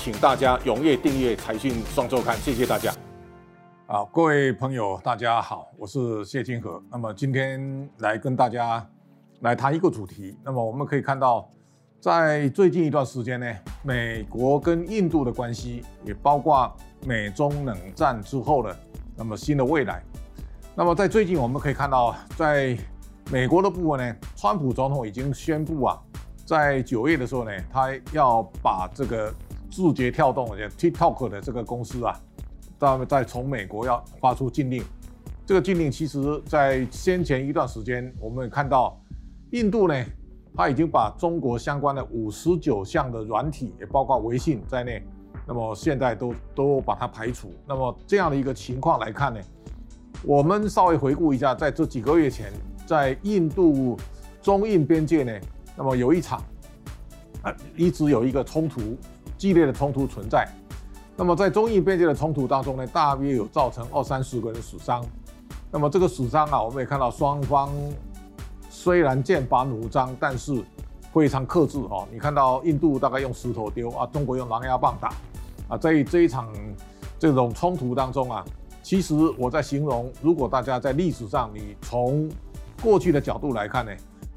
请大家踊跃订阅财讯双周刊，谢谢大家。好，各位朋友，大家好，我是谢金河。那么今天来跟大家来谈一个主题。那么我们可以看到，在最近一段时间呢，美国跟印度的关系，也包括美中冷战之后的那么新的未来。那么在最近我们可以看到，在美国的部分呢，川普总统已经宣布啊，在九月的时候呢，他要把这个字节跳动也 TikTok 的这个公司啊，他们在从美国要发出禁令。这个禁令其实，在先前一段时间，我们也看到印度呢，他已经把中国相关的五十九项的软体，也包括微信在内，那么现在都都把它排除。那么这样的一个情况来看呢？我们稍微回顾一下，在这几个月前，在印度中印边界呢，那么有一场啊，一直有一个冲突，激烈的冲突存在。那么在中印边界的冲突当中呢，大约有造成二三十个人死伤。那么这个死伤啊，我们也看到双方虽然剑拔弩张，但是非常克制哈。你看到印度大概用石头丢啊，中国用狼牙棒打啊，在这一场这种冲突当中啊。其实我在形容，如果大家在历史上，你从过去的角度来看呢，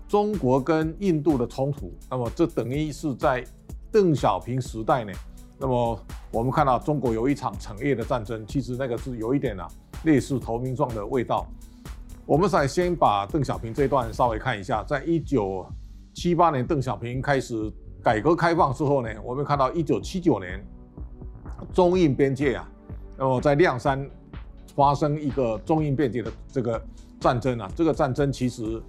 中国跟印度的冲突，那么这等于是在邓小平时代呢，那么我们看到中国有一场惩业的战争，其实那个是有一点啊类似投名状的味道。我们再先把邓小平这段稍微看一下，在一九七八年邓小平开始改革开放之后呢，我们看到一九七九年中印边界啊，那么在亮山。发生一个中印边界的这个战争啊，这个战争其实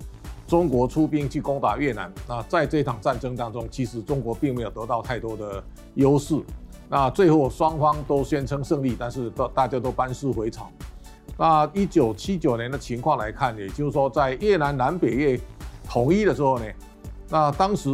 中国出兵去攻打越南，那在这场战争当中，其实中国并没有得到太多的优势，那最后双方都宣称胜利，但是都大家都班师回朝。那一九七九年的情况来看，也就是说在越南南北越统一的时候呢，那当时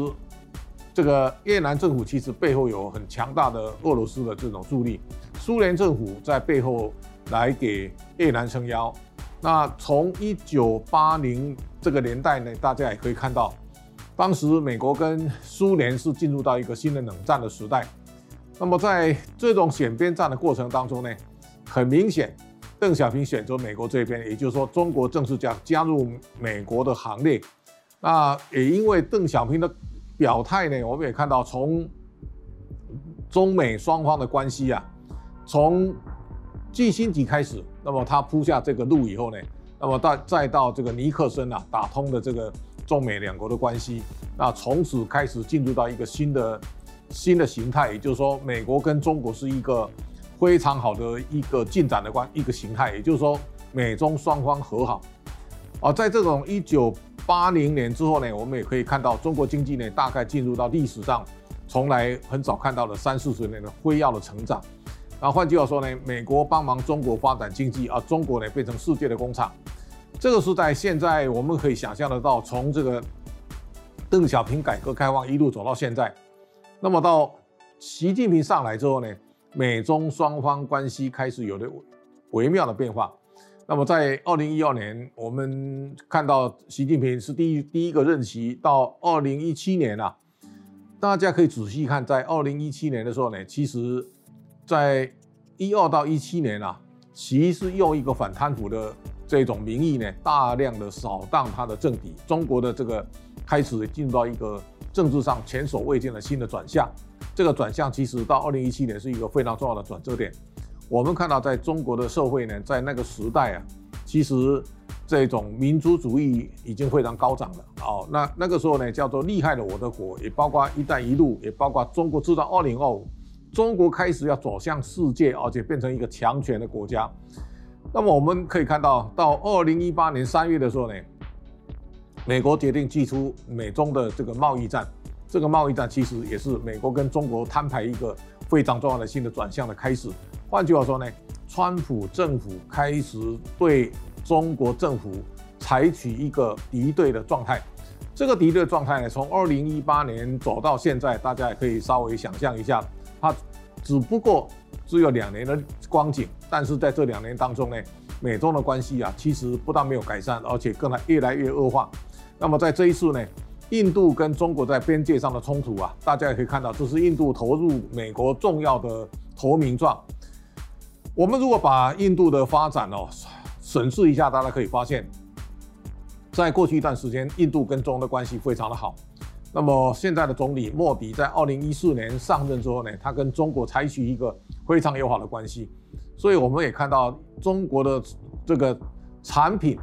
这个越南政府其实背后有很强大的俄罗斯的这种助力，苏联政府在背后。来给越南撑腰。那从一九八零这个年代呢，大家也可以看到，当时美国跟苏联是进入到一个新的冷战的时代。那么在这种选边站的过程当中呢，很明显，邓小平选择美国这边，也就是说，中国正式加加入美国的行列。那也因为邓小平的表态呢，我们也看到，从中美双方的关系啊，从继辛集开始，那么他铺下这个路以后呢，那么到再到这个尼克森啊，打通的这个中美两国的关系，那从此开始进入到一个新的新的形态，也就是说，美国跟中国是一个非常好的一个进展的关一个形态，也就是说，美中双方和好。啊在这种一九八零年之后呢，我们也可以看到中国经济呢，大概进入到历史上从来很少看到的三四十年的辉耀的成长。那换句话说呢，美国帮忙中国发展经济，而中国呢变成世界的工厂。这个时代现在我们可以想象得到，从这个邓小平改革开放一路走到现在，那么到习近平上来之后呢，美中双方关系开始有了微妙的变化。那么在二零一二年，我们看到习近平是第一第一个任期，到二零一七年啊，大家可以仔细看，在二零一七年的时候呢，其实。在一二到一七年啊，习是用一个反贪腐的这种名义呢，大量的扫荡他的政敌。中国的这个开始进入到一个政治上前所未见的新的转向。这个转向其实到二零一七年是一个非常重要的转折点。我们看到在中国的社会呢，在那个时代啊，其实这种民族主义已经非常高涨了。哦，那那个时候呢，叫做厉害了我的国，也包括“一带一路”，也包括中国制造二零二五。中国开始要走向世界，而且变成一个强权的国家。那么我们可以看到，到二零一八年三月的时候呢，美国决定祭出美中的这个贸易战。这个贸易战其实也是美国跟中国摊牌一个非常重要的新的转向的开始。换句话说呢，川普政府开始对中国政府采取一个敌对的状态。这个敌对状态呢，从二零一八年走到现在，大家也可以稍微想象一下。它只不过只有两年的光景，但是在这两年当中呢，美中的关系啊，其实不但没有改善，而且更来越来越恶化。那么在这一次呢，印度跟中国在边界上的冲突啊，大家也可以看到，这是印度投入美国重要的投名状。我们如果把印度的发展哦审视一下，大家可以发现，在过去一段时间，印度跟中的关系非常的好。那么现在的总理莫迪在二零一四年上任之后呢，他跟中国采取一个非常友好的关系，所以我们也看到中国的这个产品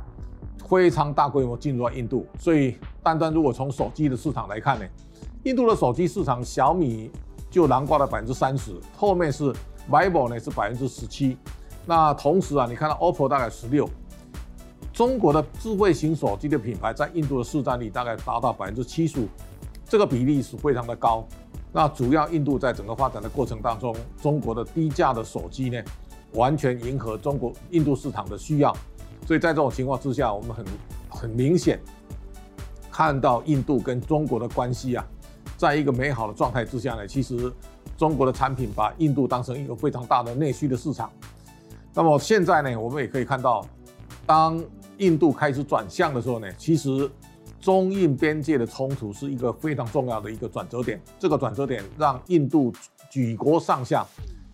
非常大规模进入到印度。所以单单如果从手机的市场来看呢，印度的手机市场小米就囊括了百分之三十，后面是 vivo 呢是百分之十七，那同时啊，你看到 OPPO 大概十六。中国的智慧型手机的品牌在印度的市占率大概达到百分之七十五。这个比例是非常的高，那主要印度在整个发展的过程当中，中国的低价的手机呢，完全迎合中国印度市场的需要，所以在这种情况之下，我们很很明显看到印度跟中国的关系啊，在一个美好的状态之下呢，其实中国的产品把印度当成一个非常大的内需的市场。那么现在呢，我们也可以看到，当印度开始转向的时候呢，其实。中印边界的冲突是一个非常重要的一个转折点，这个转折点让印度举国上下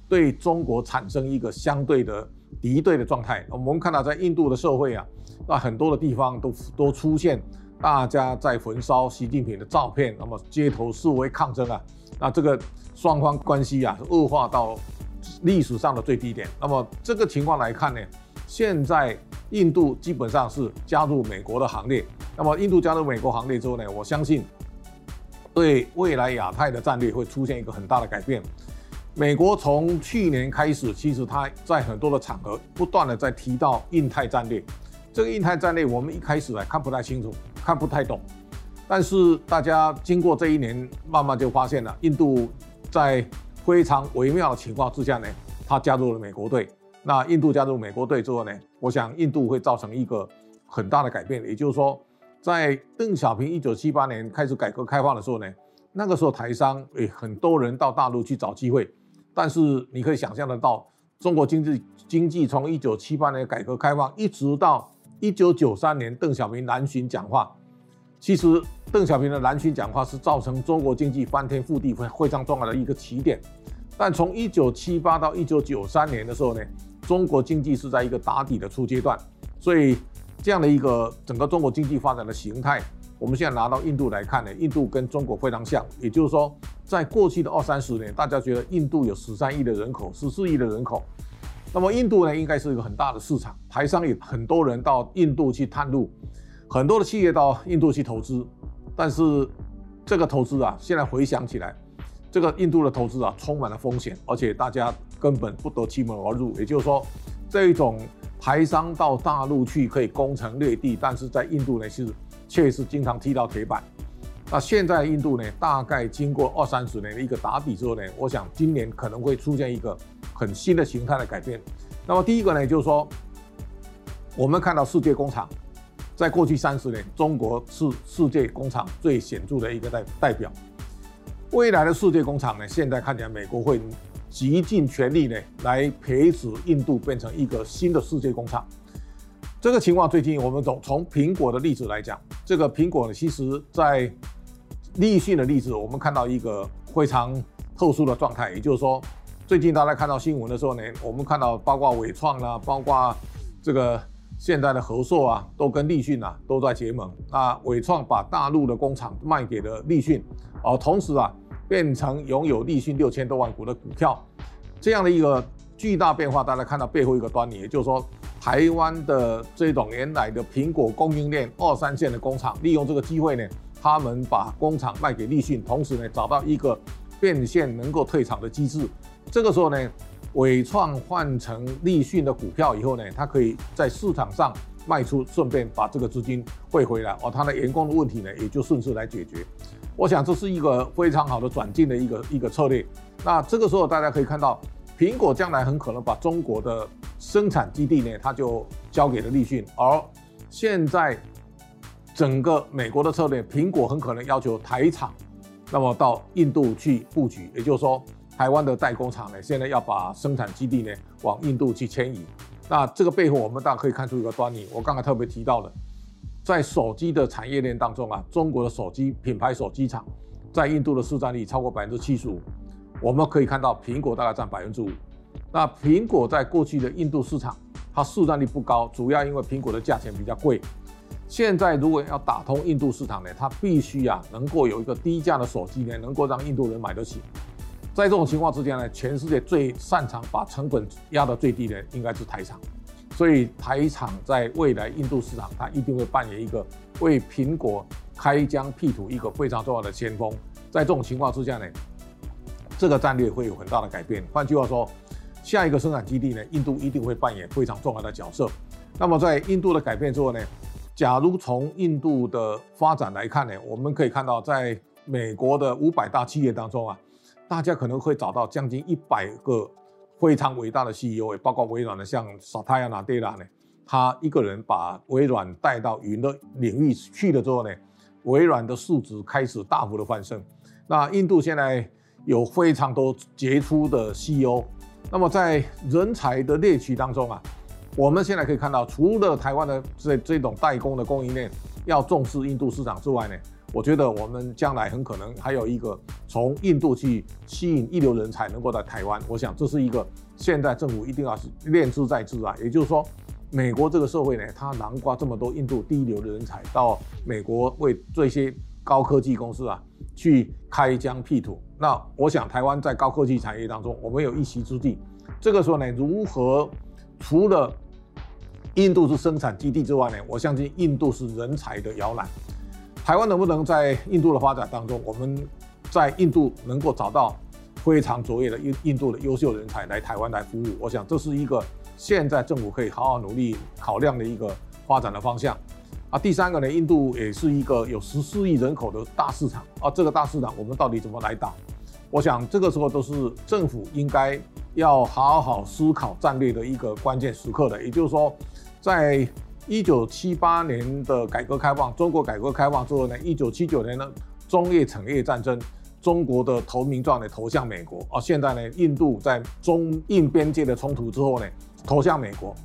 对中国产生一个相对的敌对的状态。我们看到在印度的社会啊，那很多的地方都都出现大家在焚烧习近平的照片，那么街头示威抗争啊，那这个双方关系啊恶化到历史上的最低点。那么这个情况来看呢，现在印度基本上是加入美国的行列。那么，印度加入美国行列之后呢？我相信，对未来亚太的战略会出现一个很大的改变。美国从去年开始，其实他在很多的场合不断的在提到印太战略。这个印太战略，我们一开始来看不太清楚，看不太懂。但是大家经过这一年，慢慢就发现了，印度在非常微妙的情况之下呢，他加入了美国队。那印度加入美国队之后呢，我想印度会造成一个很大的改变，也就是说。在邓小平一九七八年开始改革开放的时候呢，那个时候台商诶很多人到大陆去找机会，但是你可以想象得到，中国经济经济从一九七八年改革开放一直到一九九三年邓小平南巡讲话，其实邓小平的南巡讲话是造成中国经济翻天覆地非非常重要的一个起点，但从一九七八到一九九三年的时候呢，中国经济是在一个打底的初阶段，所以。这样的一个整个中国经济发展的形态，我们现在拿到印度来看呢，印度跟中国非常像，也就是说，在过去的二三十年，大家觉得印度有十三亿的人口，十四亿的人口，那么印度呢，应该是一个很大的市场，台商也很多人到印度去探路，很多的企业到印度去投资，但是这个投资啊，现在回想起来，这个印度的投资啊，充满了风险，而且大家根本不得其门而入，也就是说，这一种。台商到大陆去可以攻城略地，但是在印度呢是确实经常踢到铁板。那现在印度呢，大概经过二三十年的一个打底之后呢，我想今年可能会出现一个很新的形态的改变。那么第一个呢，就是说我们看到世界工厂，在过去三十年，中国是世界工厂最显著的一个代代表。未来的世界工厂呢，现在看起来美国会。极尽全力呢，来培植印度变成一个新的世界工厂。这个情况最近我们从从苹果的例子来讲，这个苹果呢，其实在立讯的例子，我们看到一个非常特殊的状态，也就是说，最近大家看到新闻的时候呢，我们看到包括伟创啦，包括这个现在的合硕啊，都跟立讯啊都在结盟。那伟创把大陆的工厂卖给了立讯，而同时啊。变成拥有立讯六千多万股的股票，这样的一个巨大变化，大家看到背后一个端倪，也就是说，台湾的这种原来的苹果供应链二三线的工厂，利用这个机会呢，他们把工厂卖给立讯，同时呢，找到一个变现能够退场的机制。这个时候呢，伟创换成立讯的股票以后呢，它可以在市场上卖出，顺便把这个资金汇回来，而他的员工的问题呢，也就顺势来解决。我想这是一个非常好的转进的一个一个策略。那这个时候大家可以看到，苹果将来很可能把中国的生产基地呢，它就交给了立讯。而现在整个美国的策略，苹果很可能要求台厂，那么到印度去布局。也就是说，台湾的代工厂呢，现在要把生产基地呢往印度去迁移。那这个背后，我们大家可以看出一个端倪。我刚才特别提到的，在手机的产业链当中啊，中国的手机品牌手机厂在印度的市占率超过百分之七十五。我们可以看到，苹果大概占百分之五。那苹果在过去的印度市场，它市占率不高，主要因为苹果的价钱比较贵。现在如果要打通印度市场呢，它必须啊能够有一个低价的手机呢，能够让印度人买得起。在这种情况之下呢，全世界最擅长把成本压到最低的应该是台厂。所以台厂在未来印度市场，它一定会扮演一个为苹果开疆辟土一个非常重要的先锋。在这种情况之下呢，这个战略会有很大的改变。换句话说，下一个生产基地呢，印度一定会扮演非常重要的角色。那么在印度的改变之后呢，假如从印度的发展来看呢，我们可以看到，在美国的五百大企业当中啊，大家可能会找到将近一百个。非常伟大的 CEO，也包括微软的，像萨塔亚纳德拉呢，他一个人把微软带到云的领域去了之后呢，微软的市值开始大幅的翻身。那印度现在有非常多杰出的 CEO，那么在人才的猎取当中啊，我们现在可以看到，除了台湾的这这种代工的供应链要重视印度市场之外呢。我觉得我们将来很可能还有一个从印度去吸引一流人才能够在台湾，我想这是一个现在政府一定要是练之在之啊。也就是说，美国这个社会呢，它南瓜这么多印度第一流的人才到美国为这些高科技公司啊去开疆辟土。那我想台湾在高科技产业当中，我们有一席之地。这个时候呢，如何除了印度是生产基地之外呢？我相信印度是人才的摇篮。台湾能不能在印度的发展当中，我们在印度能够找到非常卓越的印印度的优秀人才来台湾来服务？我想这是一个现在政府可以好好努力考量的一个发展的方向。啊，第三个呢，印度也是一个有十四亿人口的大市场啊，这个大市场我们到底怎么来打？我想这个时候都是政府应该要好好思考战略的一个关键时刻的。也就是说，在一九七八年的改革开放，中国改革开放之后呢，一九七九年呢，中越产业战争，中国的投名状呢投向美国，而现在呢，印度在中印边界的冲突之后呢，投向美国，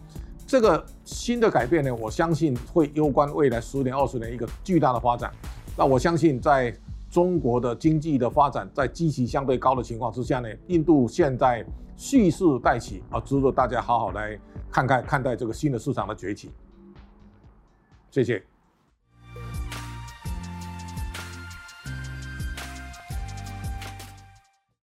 这个新的改变呢，我相信会攸关未来十年、二十年一个巨大的发展。那我相信，在中国的经济的发展在积极相对高的情况之下呢，印度现在蓄势待起，啊，值得大家好好来看看看待这个新的市场的崛起。谢谢。